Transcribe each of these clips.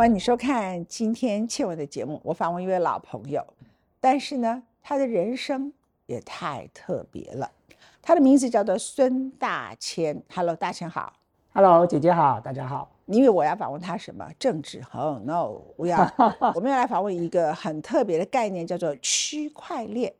欢迎你收看今天倩文的节目。我访问一位老朋友，但是呢，他的人生也太特别了。他的名字叫做孙大千。Hello，大千好。Hello，姐姐好，大家好。你以为我要访问他什么政治？？Oh、no，我要 我们要来访问一个很特别的概念，叫做区块链。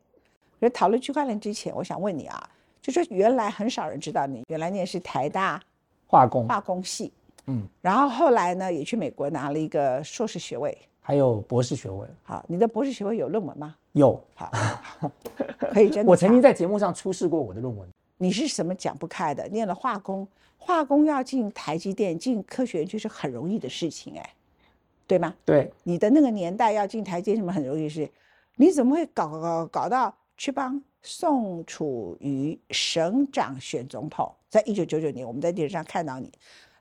可是讨论区块链之前，我想问你啊，就说原来很少人知道你原来你也是台大化工，化工系，嗯，然后后来呢也去美国拿了一个硕士学位。还有博士学位，好，你的博士学位有论文吗？有。好，可以真的。我曾经在节目上出示过我的论文。你是什么讲不开的？念了化工，化工要进台积电、进科学园区是很容易的事情，哎，对吗？对，你的那个年代要进台积电什么很容易的事，你怎么会搞搞搞到去帮宋楚瑜省长选总统？在一九九九年，我们在电视上看到你。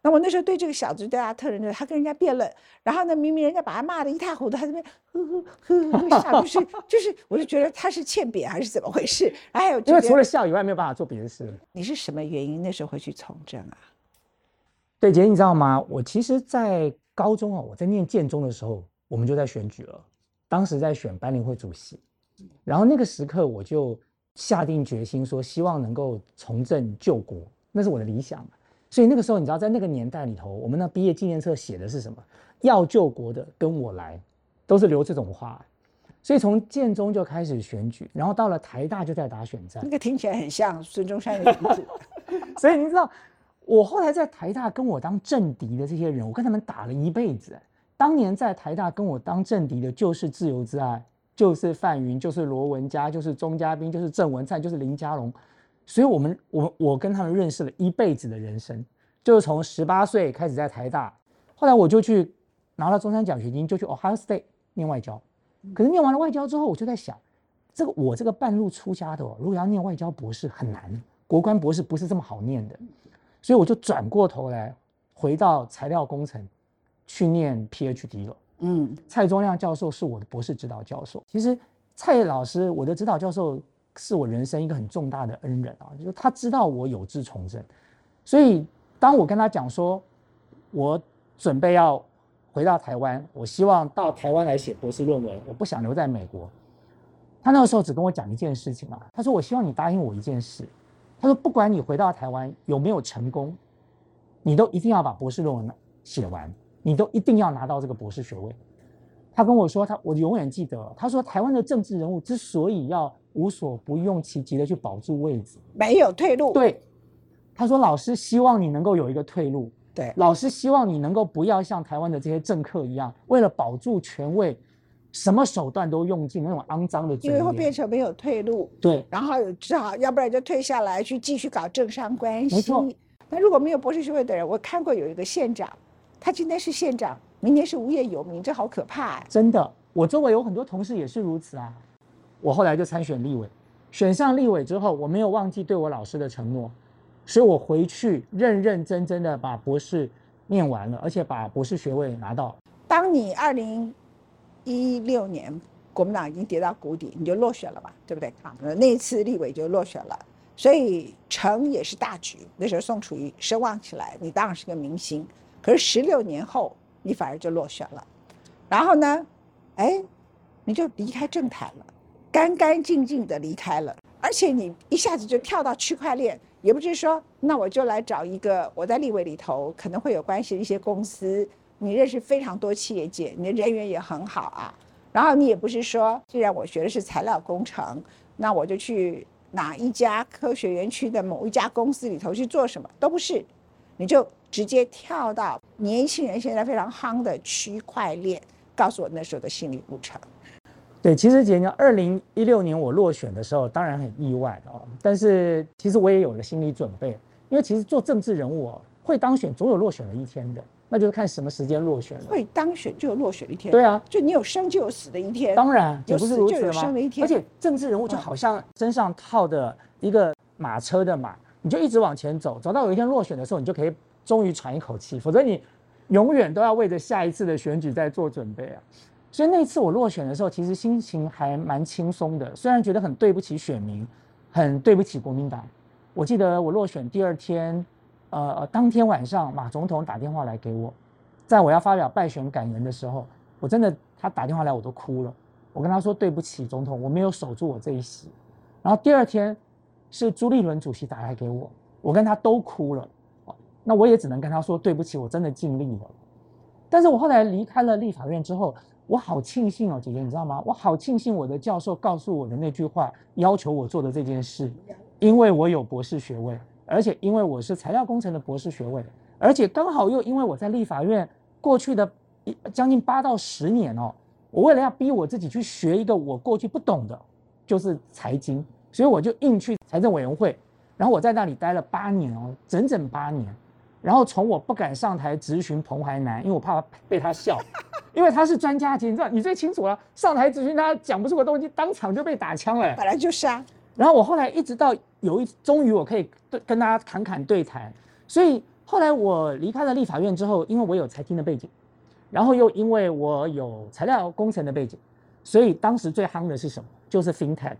那我那时候对这个小子对他特人，他跟人家辩论，然后呢，明明人家把他骂得一塌糊涂，他这边呵呵呵呵笑，就是就是，我就觉得他是欠扁还是怎么回事？哎呦因为除了笑以外，没有办法做别的事。你是什么原因那时候会去从政啊？对，姐，你知道吗？我其实，在高中啊，我在念建中的时候，我们就在选举了，当时在选班联会主席，然后那个时刻我就下定决心说，希望能够从政救国，那是我的理想。所以那个时候，你知道，在那个年代里头，我们那毕业纪念册写的是什么？要救国的跟我来，都是留这种话。所以从建中就开始选举，然后到了台大就在打选战。那个听起来很像孙中山的名字。所以你知道，我后来在台大跟我当政敌的这些人，我跟他们打了一辈子。当年在台大跟我当政敌的，就是自由之爱，就是范云，就是罗文嘉，就是钟嘉宾，就是郑文灿，就是林佳龙。所以，我们我我跟他们认识了一辈子的人生，就是从十八岁开始在台大，后来我就去拿了中山奖学金，就去 Ohio State 念外交。可是念完了外交之后，我就在想，这个我这个半路出家的哦，如果要念外交博士很难，国关博士不是这么好念的，所以我就转过头来回到材料工程去念 PhD 了。嗯，蔡宗亮教授是我的博士指导教授。其实蔡老师，我的指导教授是我人生一个很重大的恩人啊，就是他知道我有志从政，所以当我跟他讲说，我准备要。回到台湾，我希望到台湾来写博士论文，我不想留在美国。他那个时候只跟我讲一件事情啊，他说：“我希望你答应我一件事。”他说：“不管你回到台湾有没有成功，你都一定要把博士论文写完，你都一定要拿到这个博士学位。”他跟我说：“他我永远记得，他说台湾的政治人物之所以要无所不用其极的去保住位置，没有退路。”对，他说：“老师希望你能够有一个退路。”对，老师希望你能够不要像台湾的这些政客一样，为了保住权位，什么手段都用尽那种肮脏的嘴因为会变成没有退路。对，然后只好要不然就退下来去继续搞政商关系。没错。那如果没有博士学位的人，我看过有一个县长，他今天是县长，明年是无业游民，这好可怕、啊。真的，我周围有很多同事也是如此啊。我后来就参选立委，选上立委之后，我没有忘记对我老师的承诺。所以我回去认认真真的把博士念完了，而且把博士学位拿到。当你二零一六年国民党已经跌到谷底，你就落选了嘛，对不对？啊，那一次立委就落选了，所以成也是大局。那时候宋楚瑜声望起来，你当然是个明星。可是十六年后，你反而就落选了，然后呢，哎，你就离开政坛了，干干净净的离开了，而且你一下子就跳到区块链。也不是说，那我就来找一个我在立委里头可能会有关系的一些公司，你认识非常多企业界，你的人缘也很好啊。然后你也不是说，既然我学的是材料工程，那我就去哪一家科学园区的某一家公司里头去做什么，都不是，你就直接跳到年轻人现在非常夯的区块链，告诉我那时候的心理路程。对，其实姐呢，二零一六年我落选的时候，当然很意外哦。但是其实我也有了心理准备，因为其实做政治人物哦，会当选总有落选的一天的，那就是看什么时间落选了。会当选就有落选的一天。对啊，就你有生就有死的一天。当然，也不是如此吗？而且政治人物就好像身上套的一个马车的马，你就一直往前走，走到有一天落选的时候，你就可以终于喘一口气，否则你永远都要为着下一次的选举在做准备啊。所以那次我落选的时候，其实心情还蛮轻松的，虽然觉得很对不起选民，很对不起国民党。我记得我落选第二天，呃，当天晚上马总统打电话来给我，在我要发表败选感言的时候，我真的他打电话来我都哭了。我跟他说对不起，总统，我没有守住我这一席。然后第二天是朱立伦主席打来给我，我跟他都哭了。那我也只能跟他说对不起，我真的尽力了。但是我后来离开了立法院之后，我好庆幸哦，姐姐，你知道吗？我好庆幸我的教授告诉我的那句话，要求我做的这件事，因为我有博士学位，而且因为我是材料工程的博士学位，而且刚好又因为我在立法院过去的一将近八到十年哦，我为了要逼我自己去学一个我过去不懂的，就是财经，所以我就硬去财政委员会，然后我在那里待了八年哦，整整八年。然后从我不敢上台质询彭淮南，因为我怕被他笑，因为他是专家级，你知道你最清楚了。上台质询他讲不出个东西，当场就被打枪了。本来就是啊。然后我后来一直到有一，终于我可以对跟大家侃侃对谈。所以后来我离开了立法院之后，因为我有财经的背景，然后又因为我有材料工程的背景，所以当时最夯的是什么？就是 FinTech，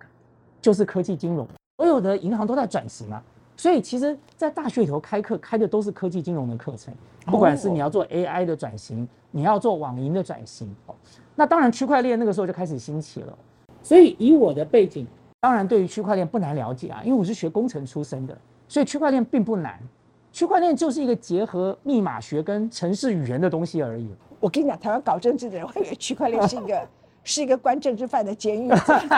就是科技金融。所有的银行都在转型啊。所以其实，在大学里头开课开的都是科技金融的课程，不管是你要做 AI 的转型，你要做网银的转型，哦，那当然区块链那个时候就开始兴起了。所以以我的背景，当然对于区块链不难了解啊，因为我是学工程出身的，所以区块链并不难。区块链就是一个结合密码学跟城市语言的东西而已。我跟你讲，台湾搞政治的人会以为区块链是一个。是一个关政治犯的监狱，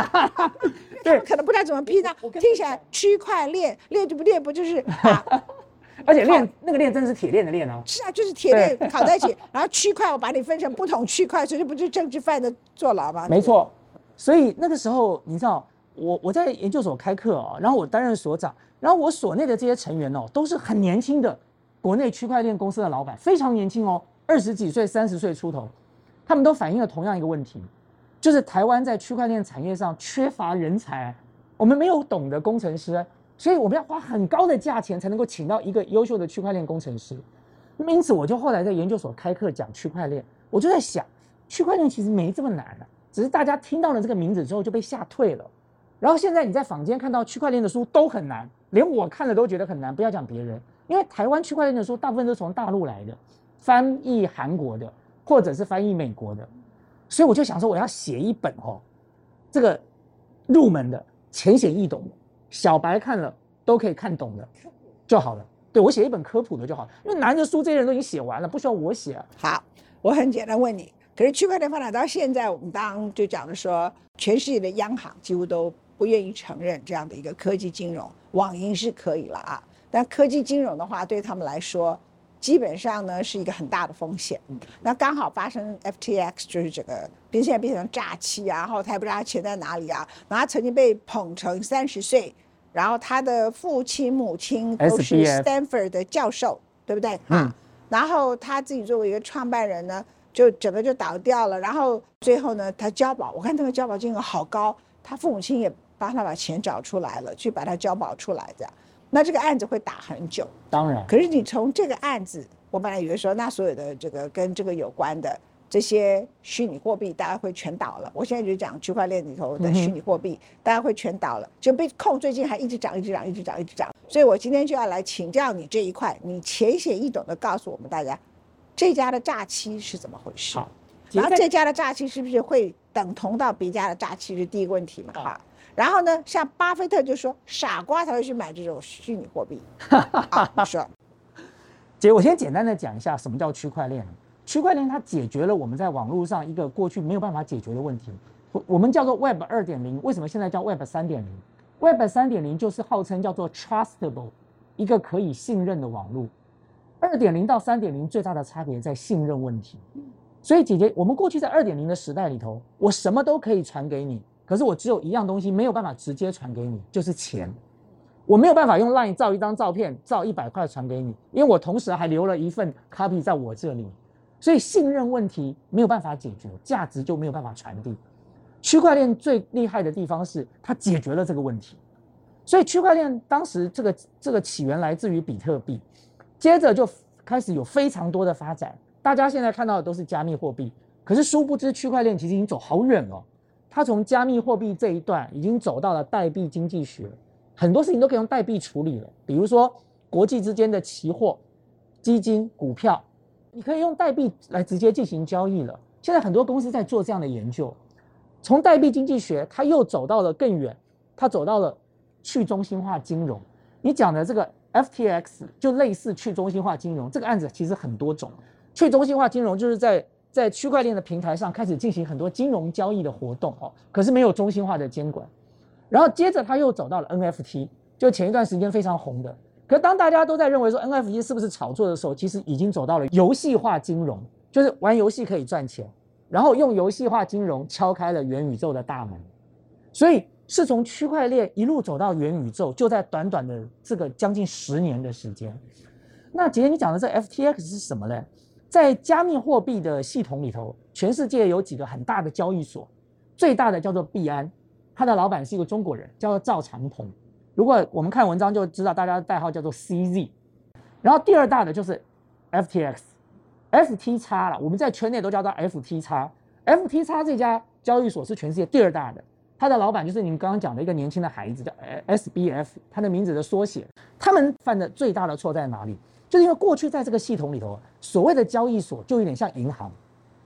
对，可能不知道怎么拼呢。听起来区块链链就不链不就是？而且链那个链真是铁链的链哦。是啊，就是铁链烤在一起，然后区块我把你分成不同区块，所以不就是政治犯的坐牢吗？没错。所以那个时候你知道，我我在研究所开课哦，然后我担任所长，然后我所内的这些成员哦，都是很年轻的国内区块链公司的老板，非常年轻哦，二十几岁、三十岁出头，他们都反映了同样一个问题。就是台湾在区块链产业上缺乏人才，我们没有懂的工程师，所以我们要花很高的价钱才能够请到一个优秀的区块链工程师。因此，我就后来在研究所开课讲区块链，我就在想，区块链其实没这么难啊，只是大家听到了这个名字之后就被吓退了。然后现在你在坊间看到区块链的书都很难，连我看了都觉得很难，不要讲别人，因为台湾区块链的书大部分都从大陆来的，翻译韩国的，或者是翻译美国的。所以我就想说，我要写一本哦，这个入门的、浅显易懂，小白看了都可以看懂的就好了。对我写一本科普的就好了，因为男人书这些人都已经写完了，不需要我写。好，我很简单问你，可是区块链发展到现在，我们当就讲的说，全世界的央行几乎都不愿意承认这样的一个科技金融，网银是可以了啊，但科技金融的话，对他们来说。基本上呢是一个很大的风险，那刚好发生 FTX 就是这个，变现在变成诈欺啊，然后他也不知道他钱在哪里啊，然后他曾经被捧成三十岁，然后他的父亲母亲都是 Stanford 的教授，对不对？嗯。然后他自己作为一个创办人呢，就整个就倒掉了，然后最后呢，他交保，我看这个交保金额好高，他父母亲也帮他把钱找出来了，去把他交保出来的。那这个案子会打很久，当然。可是你从这个案子，我本来以为说，那所有的这个跟这个有关的这些虚拟货币，大家会全倒了。我现在就讲区块链里头的虚拟货币，大家会全倒了，就被控最近还一直涨，一直涨，一直涨，一直涨。所以我今天就要来请教你这一块，你浅显易懂的告诉我们大家，这家的诈欺是怎么回事？好，然后这家的诈欺是不是会等同到别家的诈欺？是第一个问题嘛？哈。然后呢，像巴菲特就说，傻瓜才会去买这种虚拟货币。你说，姐，我先简单的讲一下什么叫区块链。区块链它解决了我们在网络上一个过去没有办法解决的问题。我我们叫做 Web 二点零，为什么现在叫 Web 三点零？Web 三点零就是号称叫做 trustable，一个可以信任的网络。二点零到三点零最大的差别在信任问题。所以姐姐，我们过去在二点零的时代里头，我什么都可以传给你。可是我只有一样东西没有办法直接传给你，就是钱。我没有办法用 LINE 照一张照片，照一百块传给你，因为我同时还留了一份 copy 在我这里，所以信任问题没有办法解决，价值就没有办法传递。区块链最厉害的地方是它解决了这个问题，所以区块链当时这个这个起源来自于比特币，接着就开始有非常多的发展。大家现在看到的都是加密货币，可是殊不知区块链其实已经走好远了。它从加密货币这一段已经走到了代币经济学，很多事情都可以用代币处理了。比如说国际之间的期货、基金、股票，你可以用代币来直接进行交易了。现在很多公司在做这样的研究，从代币经济学，它又走到了更远，它走到了去中心化金融。你讲的这个 FTX 就类似去中心化金融，这个案子其实很多种。去中心化金融就是在在区块链的平台上开始进行很多金融交易的活动哦，可是没有中心化的监管。然后接着他又走到了 NFT，就前一段时间非常红的。可当大家都在认为说 NFT 是不是炒作的时候，其实已经走到了游戏化金融，就是玩游戏可以赚钱，然后用游戏化金融敲开了元宇宙的大门。所以是从区块链一路走到元宇宙，就在短短的这个将近十年的时间。那姐姐你讲的这 FTX 是什么呢？在加密货币的系统里头，全世界有几个很大的交易所，最大的叫做币安，他的老板是一个中国人，叫做赵长鹏。如果我们看文章就知道，大家的代号叫做 CZ。然后第二大的就是 FTX，FTX 了，我们在圈内都叫它 FTX。FTX 这家交易所是全世界第二大的，他的老板就是你们刚刚讲的一个年轻的孩子，叫 SBF，他的名字的缩写。他们犯的最大的错在哪里？就是因为过去在这个系统里头，所谓的交易所就有点像银行，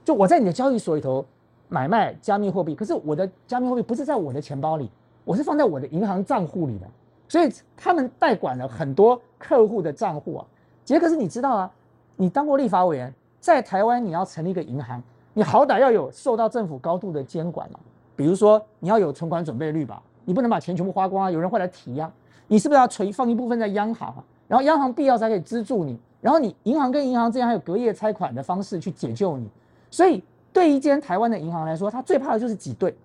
就我在你的交易所里头买卖加密货币，可是我的加密货币不是在我的钱包里，我是放在我的银行账户里的，所以他们代管了很多客户的账户啊。杰克是你知道啊，你当过立法委员，在台湾你要成立一个银行，你好歹要有受到政府高度的监管嘛，比如说你要有存款准备率吧，你不能把钱全部花光啊，有人会来提呀，你是不是要存放一部分在央行啊？然后央行必要才可以资助你，然后你银行跟银行之间还有隔夜拆款的方式去解救你，所以对一间台湾的银行来说，它最怕的就是挤兑，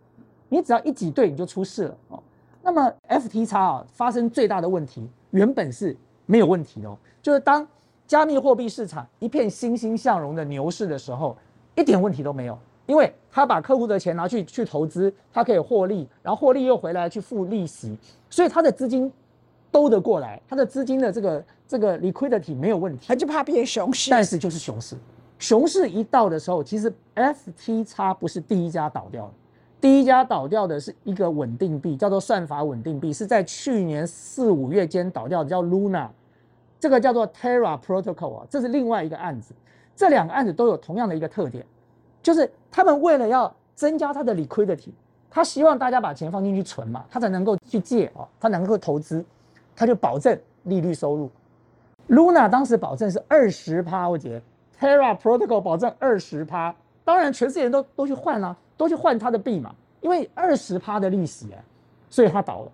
你只要一挤兑你就出事了哦。那么 FTX 啊发生最大的问题，原本是没有问题的，就是当加密货币市场一片欣欣向荣的牛市的时候，一点问题都没有，因为他把客户的钱拿去去投资，他可以获利，然后获利又回来去付利息，所以他的资金。兜得过来，它的资金的这个这个 liquidity 没有问题，他就怕变熊市。但是就是熊市，熊市一到的时候，其实 FTX 不是第一家倒掉的，第一家倒掉的是一个稳定币，叫做算法稳定币，是在去年四五月间倒掉的，叫 Luna，这个叫做 Terra Protocol 啊，这是另外一个案子。这两个案子都有同样的一个特点，就是他们为了要增加它的 liquidity，他希望大家把钱放进去存嘛，他才能够去借哦，他能够投资。他就保证利率收入，Luna 当时保证是二十趴，我觉得 Terra Protocol 保证二十趴，当然全世界人都都去换了，都去换他的币嘛，因为二十趴的利息哎，所以他倒了。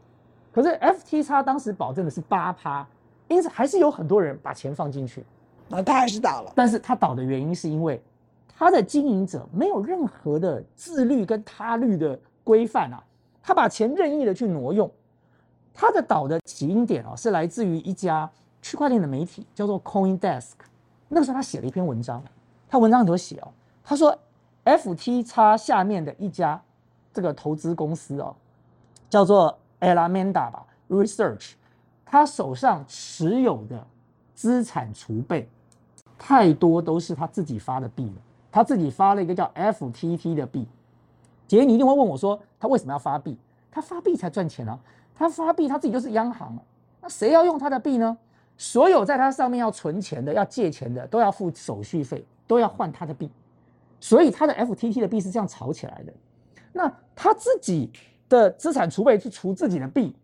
可是 FTX 当时保证的是八趴，因此还是有很多人把钱放进去，那他还是倒了。但是他倒的原因是因为他的经营者没有任何的自律跟他律的规范啊，他把钱任意的去挪用。它的岛的起因点哦，是来自于一家区块链的媒体，叫做 CoinDesk。那个时候他写了一篇文章，他文章里头写哦，他说 FTX 下面的一家这个投资公司哦，叫做 Alameda 吧 Research，他手上持有的资产储备太多都是他自己发的币了，他自己发了一个叫 FTT 的币。姐，你一定会问我说，他为什么要发币？他发币才赚钱啊。他发币，他自己就是央行那谁要用他的币呢？所有在他上面要存钱的、要借钱的，都要付手续费，都要换他的币。所以他的 FTT 的币是这样炒起来的。那他自己的资产储备是除自己的币，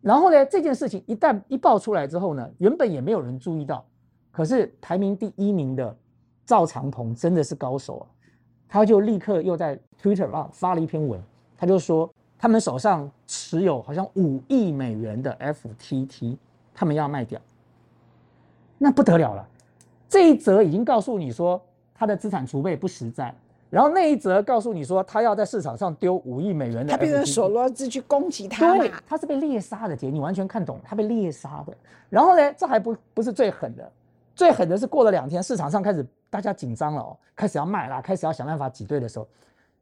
然后呢，这件事情一旦一爆出来之后呢，原本也没有人注意到，可是排名第一名的赵长鹏真的是高手啊，他就立刻又在 Twitter 上发了一篇文，他就说。他们手上持有好像五亿美元的 FTT，他们要卖掉，那不得了了。这一则已经告诉你说他的资产储备不实在，然后那一则告诉你说他要在市场上丢五亿美元的，他变成索罗兹去攻击他对，他是被猎杀的，姐，你完全看懂，他被猎杀的。然后呢，这还不不是最狠的，最狠的是过了两天，市场上开始大家紧张了哦，开始要卖啦，开始要想办法挤兑的时候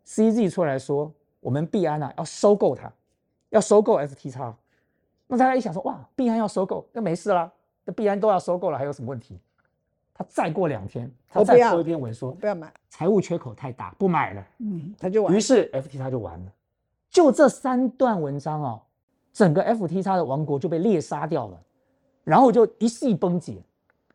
，CZ 出来说。我们币安啊要收购它，要收购 FTX，那大家一想说，哇，币安要收购，那没事啦，那币安都要收购了，还有什么问题？他再过两天，他再说一篇文说，不要买，财务缺口太大，不买了。嗯，他就完。于是 FTX 就完了。就这三段文章哦，整个 FTX 的王国就被猎杀掉了，然后就一系崩解。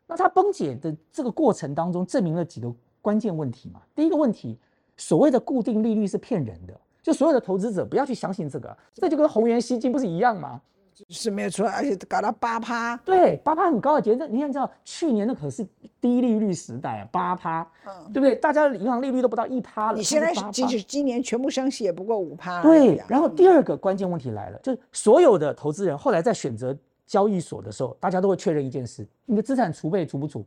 那它崩解的这个过程当中，证明了几个关键问题嘛。第一个问题，所谓的固定利率是骗人的，就所有的投资者不要去相信这个，这就跟红源吸金不是一样吗？是没有错，而且搞到八趴，对，八趴很高的，觉得你想，知道去年那可是低利率时代啊，八趴，嗯，对不对？大家的银行利率都不到一趴了，你现在即使今年全部升息也不过五趴。对，然后第二个关键问题来了，就是所有的投资人后来在选择交易所的时候，大家都会确认一件事：你的资产储备足不足？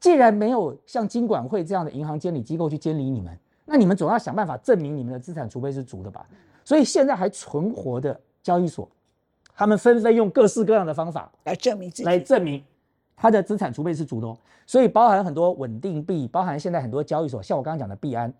既然没有像金管会这样的银行监理机构去监理你们，那你们总要想办法证明你们的资产储备是足的吧？所以现在还存活的交易所，他们纷纷用各式各样的方法来证明自己，来证明他的资产储备是足的哦。所以包含很多稳定币，包含现在很多交易所，像我刚刚讲的币安，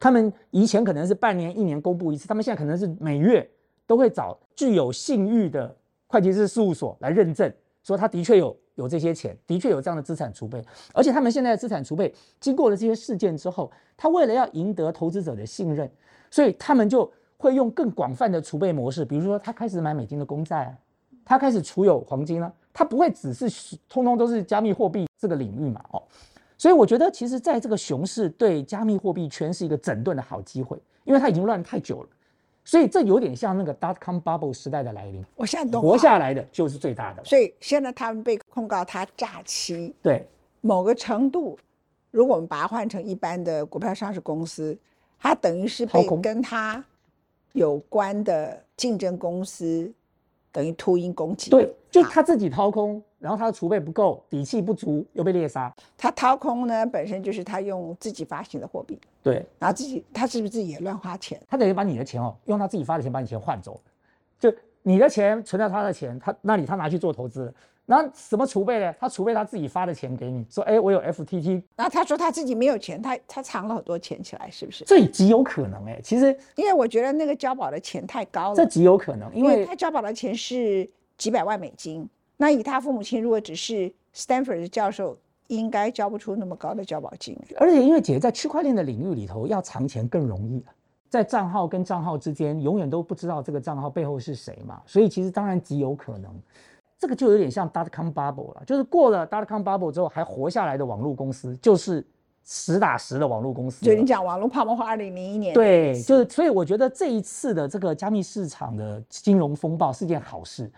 他们以前可能是半年、一年公布一次，他们现在可能是每月都会找具有信誉的会计师事务所来认证，说他的确有有这些钱，的确有这样的资产储备，而且他们现在的资产储备经过了这些事件之后，他为了要赢得投资者的信任，所以他们就会用更广泛的储备模式，比如说他开始买美金的公债啊，他开始储有黄金了、他不会只是通通都是加密货币这个领域嘛，哦。所以我觉得，其实在这个熊市对加密货币圈是一个整顿的好机会，因为它已经乱太久了，所以这有点像那个 dot com bubble 时代的来临，我现在懂。活下来的就是最大的。所以现在他们被控告他诈欺，对，某个程度，如果我们把它换成一般的股票上市公司，它等于是被跟它有关的竞争公司等于秃鹰攻击。对，就他自己掏空，然后他的储备不够，底气不足，又被猎杀。他掏空呢，本身就是他用自己发行的货币，对然后自己他是不是自己也乱花钱？他等于把你的钱哦，用他自己发的钱把你钱换走，就你的钱存在他的钱，他那里他拿去做投资了，然后什么储备呢？他储备他自己发的钱给你，说哎，我有 FTT，然后他说他自己没有钱，他他藏了很多钱起来，是不是？这极有可能哎，其实因为我觉得那个交保的钱太高了这了，极有可能，因为他交保的钱是几百万美金，那以他父母亲如果只是 Stanford 的教授，应该交不出那么高的交保金。而且因为姐在区块链的领域里头要藏钱更容易了，在账号跟账号之间永远都不知道这个账号背后是谁嘛，所以其实当然极有可能，这个就有点像 dot com bubble 了，就是过了 dot com bubble 之后还活下来的网络公司，就是实打实的网络公司了。就你讲网络泡沫化，二零零一年，对，就是所以我觉得这一次的这个加密市场的金融风暴是件好事，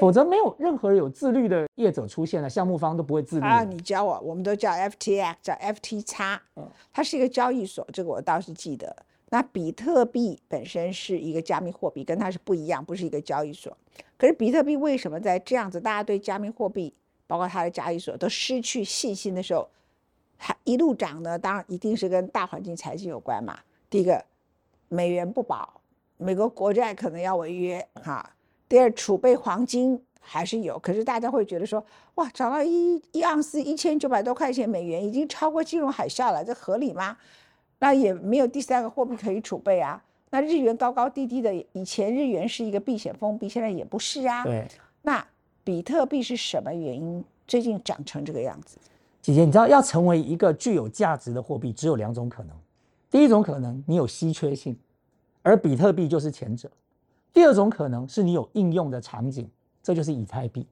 否则没有任何有自律的业者出现了，项目方都不会自律。啊，你教我，我们都叫 FTX，叫 FTX，嗯，它是一个交易所，这个我倒是记得。那比特币本身是一个加密货币，跟它是不一样，不是一个交易所。可是比特币为什么在这样子大家对加密货币，包括它的交易所都失去信心的时候，还一路涨呢？当然一定是跟大环境财经有关嘛。第一个，美元不保，美国国债可能要违约哈。第二，储备黄金还是有，可是大家会觉得说，哇，涨到一一盎司一千九百多块钱美元，已经超过金融海啸了，这合理吗？那也没有第三个货币可以储备啊。那日元高高低低的，以前日元是一个避险封闭，现在也不是啊。对，那比特币是什么原因最近涨成这个样子？姐姐，你知道要成为一个具有价值的货币，只有两种可能。第一种可能，你有稀缺性，而比特币就是前者；第二种可能是你有应用的场景，这就是以太币。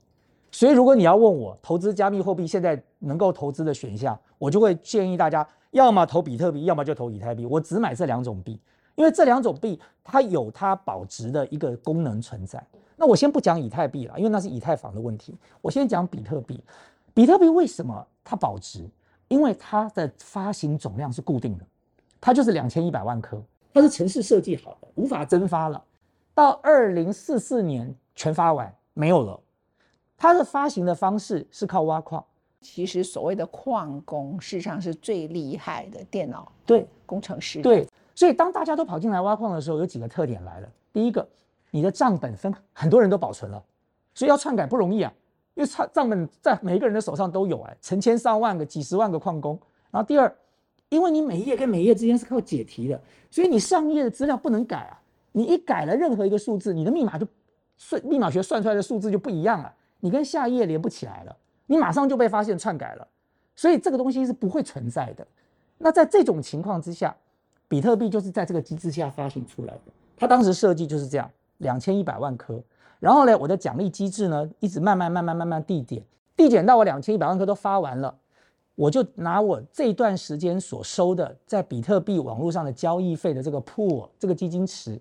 所以，如果你要问我投资加密货币现在能够投资的选项，我就会建议大家，要么投比特币，要么就投以太币。我只买这两种币，因为这两种币它有它保值的一个功能存在。那我先不讲以太币了，因为那是以太坊的问题。我先讲比特币。比特币为什么它保值？因为它的发行总量是固定的，它就是两千一百万颗，它是城市设计好的，无法蒸发了。到二零四四年全发完没有了。它的发行的方式是靠挖矿，其实所谓的矿工，事实上是最厉害的电脑对工程师。对，所以当大家都跑进来挖矿的时候，有几个特点来了。第一个，你的账本分很多人都保存了，所以要篡改不容易啊，因为账账本在每一个人的手上都有哎，成千上万个、几十万个矿工。然后第二，因为你每一页跟每一页之间是靠解题的，所以你上页的资料不能改啊，你一改了任何一个数字，你的密码就算密码学算出来的数字就不一样了。你跟下一页连不起来了，你马上就被发现篡改了，所以这个东西是不会存在的。那在这种情况之下，比特币就是在这个机制下发行出来的。它当时设计就是这样，两千一百万颗。然后呢，我的奖励机制呢，一直慢慢慢慢慢慢递减，递减到我两千一百万颗都发完了，我就拿我这段时间所收的在比特币网络上的交易费的这个 pool 这个基金池，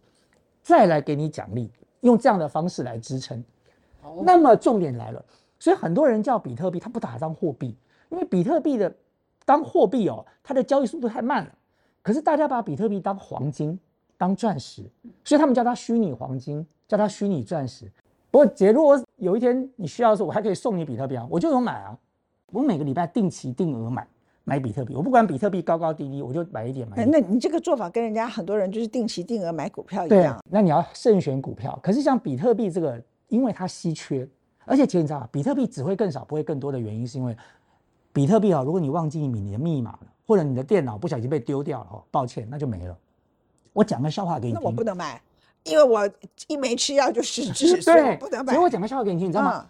再来给你奖励，用这样的方式来支撑。那么重点来了，所以很多人叫比特币，他不把它当货币，因为比特币的当货币哦，它的交易速度太慢了。可是大家把比特币当黄金、当钻石，所以他们叫它虚拟黄金，叫它虚拟钻石。不过姐，如果有一天你需要的时候，我还可以送你比特币啊，我就有买啊。我每个礼拜定期定额买买比特币，我不管比特币高高低低，我就买一点买一点。那你这个做法跟人家很多人就是定期定额买股票一对样，，那你要慎选股票。可是像比特币这个，因为它稀缺，而且其实你知道吗？比特币只会更少，不会更多的原因，是因为比特币啊，如果你忘记你的密码了，或者你的电脑不小心被丢掉了，哦，抱歉，那就没了。我讲个笑话给你听。那我不能买，因为我一没吃药就失智，所以我对，不能买所以。我讲个笑话给你听，你知道吗？嗯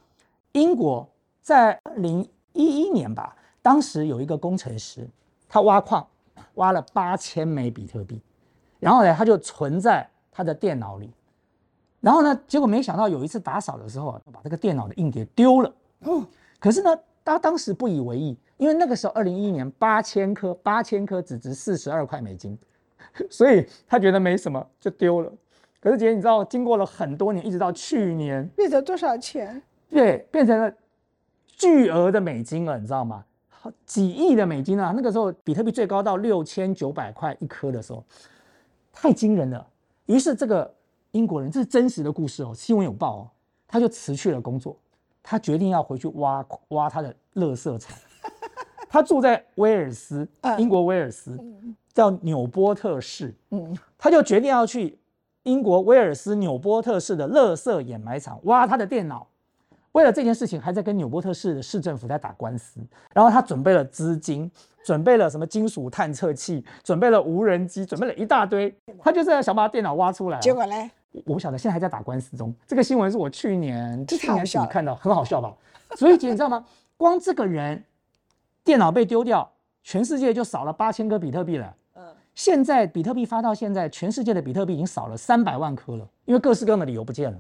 英国在二零一一年吧，当时有一个工程师，他挖矿挖了八千枚比特币，然后呢，他就存在他的电脑里，然后呢，结果没想到有一次打扫的时候啊，把这个电脑的硬碟丢了。嗯，可是呢，他当时不以为意，因为那个时候二零一一年八千颗，八千颗只值四十二块美金，所以他觉得没什么就丢了。可是姐，你知道，经过了很多年，一直到去年，变成多少钱？对，变成了巨额的美金了，你知道吗？好几亿的美金啊！那个时候比特币最高到六千九百块一颗的时候，太惊人了。于是这个英国人，这是真实的故事哦，新闻有报哦，他就辞去了工作，他决定要回去挖挖他的垃圾场。他住在威尔斯，嗯英国威尔斯，叫纽波特市。嗯，他就决定要去英国威尔斯纽波特市的垃圾掩埋场挖他的电脑。为了这件事情，还在跟纽波特市的市政府在打官司。然后他准备了资金，准备了什么金属探测器，准备了无人机，准备了一大堆。他就是要想把电脑挖出来啊。结果嘞，我不晓得，现在还在打官司中。这个新闻是我去年这去年底看到，很好笑吧？所以姐，你知道吗？光这个人电脑被丢掉，全世界就少了八千颗比特币了。嗯，现在比特币发到现在，全世界的比特币已经少了三百万颗了，因为各式各样的理由不见了。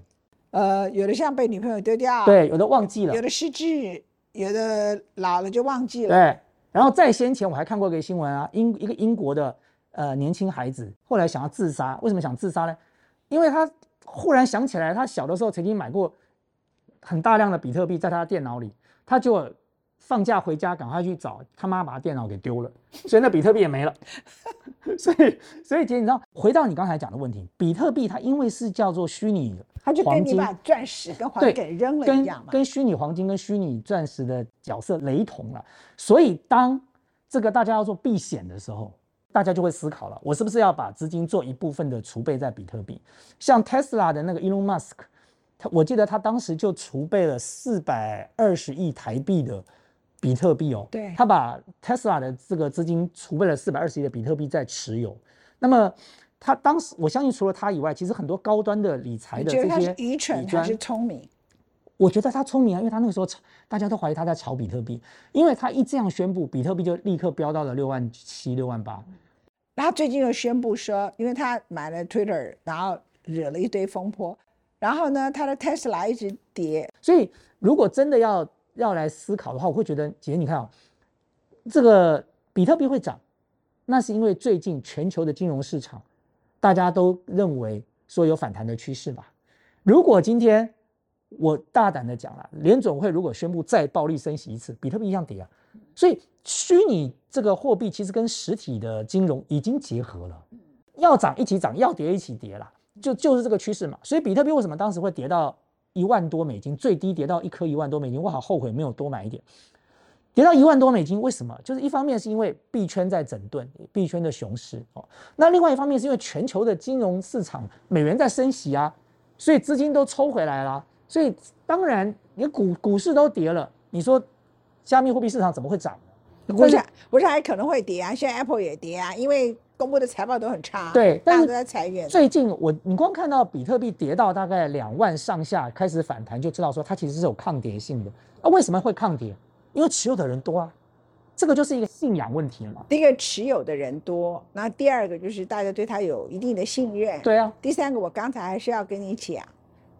呃，有的像被女朋友丢掉，，对，有的忘记了有，的失智，有的老了就忘记了。对。然后在先前我还看过一个新闻啊，英一个英国的呃年轻孩子后来想要自杀，为什么想自杀呢？因为他忽然想起来，他小的时候曾经买过很大量的比特币在他的电脑里，他就放假回家赶快去找他妈把他电脑给丢了，所以那比特币也没了。所以所以姐，你知道，回到你刚才讲的问题，比特币它因为是叫做虚拟的，他就跟你把钻石跟黄对金给扔了一跟样嘛。跟虚拟黄金跟虚拟钻石的角色雷同了。所以当这个大家要做避险的时候，大家就会思考了：我是不是要把资金做一部分的储备在比特币？像 Tesla 的那个 Elon Musk，他我记得他当时就储备了四百二十亿台币的比特币哦。对他把 Tesla 的这个资金储备了四百二十亿的比特币在持有。那么他当时，我相信除了他以外，其实很多高端的理财的你觉得他是这些愚蠢还是聪明？我觉得他聪明啊，因为他那个时候大家都怀疑他在炒比特币，因为他一这样宣布，比特币就立刻飙到了六万七、六万八。然后最近又宣布说，因为他买了 Twitter，然后惹了一堆风波，然后呢，他的 Tesla 一直跌，所以如果真的要要来思考的话，我会觉得，姐你看啊、这个比特币会涨，那是因为最近全球的金融市场大家都认为说有反弹的趋势吧。如果今天我大胆的讲了，联总会如果宣布再暴力升息一次，比特币一样跌啊。所以虚拟这个货币其实跟实体的金融已经结合了，要涨一起涨，要跌一起跌啦，就就是这个趋势嘛。所以比特币为什么当时会跌到一万多美金，最低跌到一颗一万多美金？我好后悔没有多买一点。跌到一万多美金，为什么？就是一方面是因为币圈在整顿，币圈的熊市哦。那另外一方面是因为全球的金融市场美元在升息啊，所以资金都抽回来了。所以当然，你股股市都跌了，你说加密货币市场怎么会涨呢？股市股市还可能会跌啊，现在 Apple 也跌啊，因为公布的财报都很差，对但是大家都在裁员。最近我你光看到比特币跌到大概两万上下开始反弹，就知道说它其实是有抗跌性的。啊，为什么会抗跌？因为持有的人多啊，这个就是一个信仰问题了嘛。第一个持有的人多，那第二个就是大家对他有一定的信任。对啊，第三个，我刚才还是要跟你讲，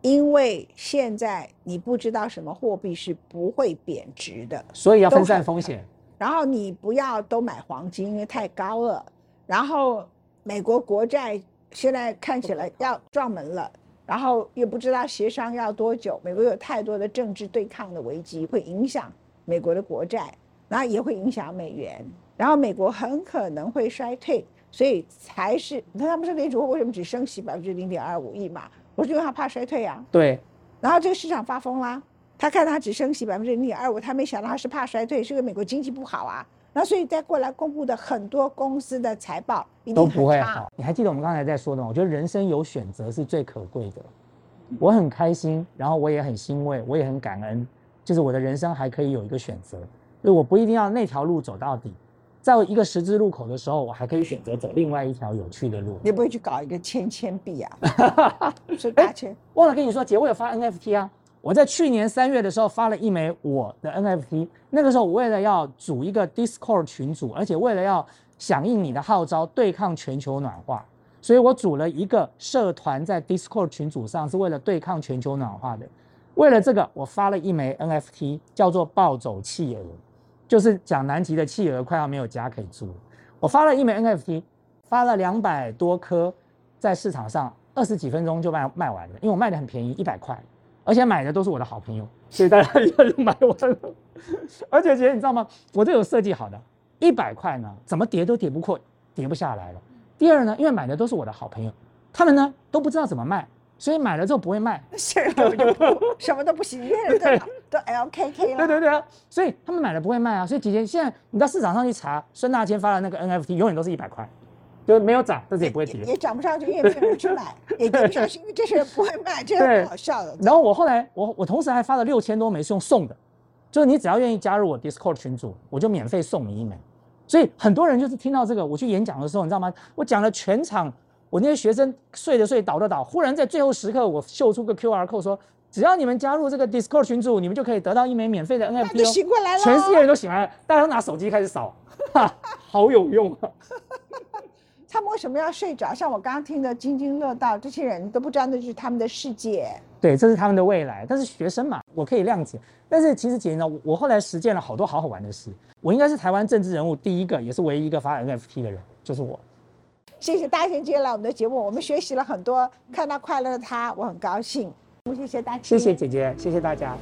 因为现在你不知道什么货币是不会贬值的，所以要分散风险。然后你不要都买黄金，因为太高了。然后美国国债现在看起来要撞门了，然后也不知道协商要多久。美国有太多的政治对抗的危机，会影响美国的国债，然后也会影响美元。然后美国很可能会衰退，所以才是你看他们说联储会为什么只升息百分之零点二五亿嘛？我是因为他怕衰退啊。对，然后这个市场发疯啦，他看他只升息百分之零点二五，他没想到他是怕衰退，是因为美国经济不好啊。那所以再过来公布的很多公司的财报一定都不会差好。你还记得我们刚才在说的吗？我觉得人生有选择是最可贵的。我很开心，然后我也很欣慰，我也很感恩，就是我的人生还可以有一个选择，就是我不一定要那条路走到底，在一个十字路口的时候，我还可以选择走另外一条有趣的路。你不会去搞一个千千币啊？是大千忘了跟你说，姐，我有发 NFT 啊。我在去年三月的时候发了一枚我的 NFT，那个时候我为了要组一个 Discord 群组，而且为了要响应你的号召，对抗全球暖化，所以我组了一个社团在 Discord 群组上，是为了对抗全球暖化的。为了这个，我发了一枚 NFT，叫做“暴走企鹅”，就是讲南极的企鹅快要没有家可以住。我发了一枚 NFT，发了两百多颗，在市场上二十几分钟就卖卖完了，因为我卖的很便宜，一百块。而且买的都是我的好朋友，所以大家一下就买完了。而且姐，你知道吗？我这有设计好的，一百块呢，怎么叠都叠不过，叠不下来了。第二呢，因为买的都是我的好朋友，他们呢都不知道怎么卖，所以买了之后不会卖。现在就不 什么都不行，因为都都 LKK 了。对对对啊，所以他们买了不会卖啊。所以姐姐现在你到市场上去查，孙大千发的那个 NFT 永远都是一百块，就是没有涨，但是也不会跌。也涨不上去，因为没有人去买，也跌不上去，因为这些人不会卖，这个很好笑的。然后我后来，我我同时还发了六千多枚是用送的，就是你只要愿意加入我 Discord 群组，我就免费送你一枚。所以很多人就是听到这个，我去演讲的时候，你知道吗？我讲了全场，我那些学生睡的睡，倒的倒，忽然在最后时刻，我秀出个 QR code 说，只要你们加入这个 Discord 群组，你们就可以得到一枚免费的 NFT。醒过来了，全世界人都醒来了，大家都拿手机开始扫，哈，好有用啊！他们为什么要睡着？像我刚刚听的津津乐道，这些人都不知道那就是他们的世界。对，这是他们的未来。但是学生嘛，我可以谅解。但是其实姐姐呢，我我后来实践了好多好好玩的事。我应该是台湾政治人物第一个，也是唯一一个发 NFT 的人，就是我。谢谢大家今天来我们的节目，我们学习了很多，看到快乐的他，我很高兴。谢谢大家，谢谢姐姐，谢谢大家。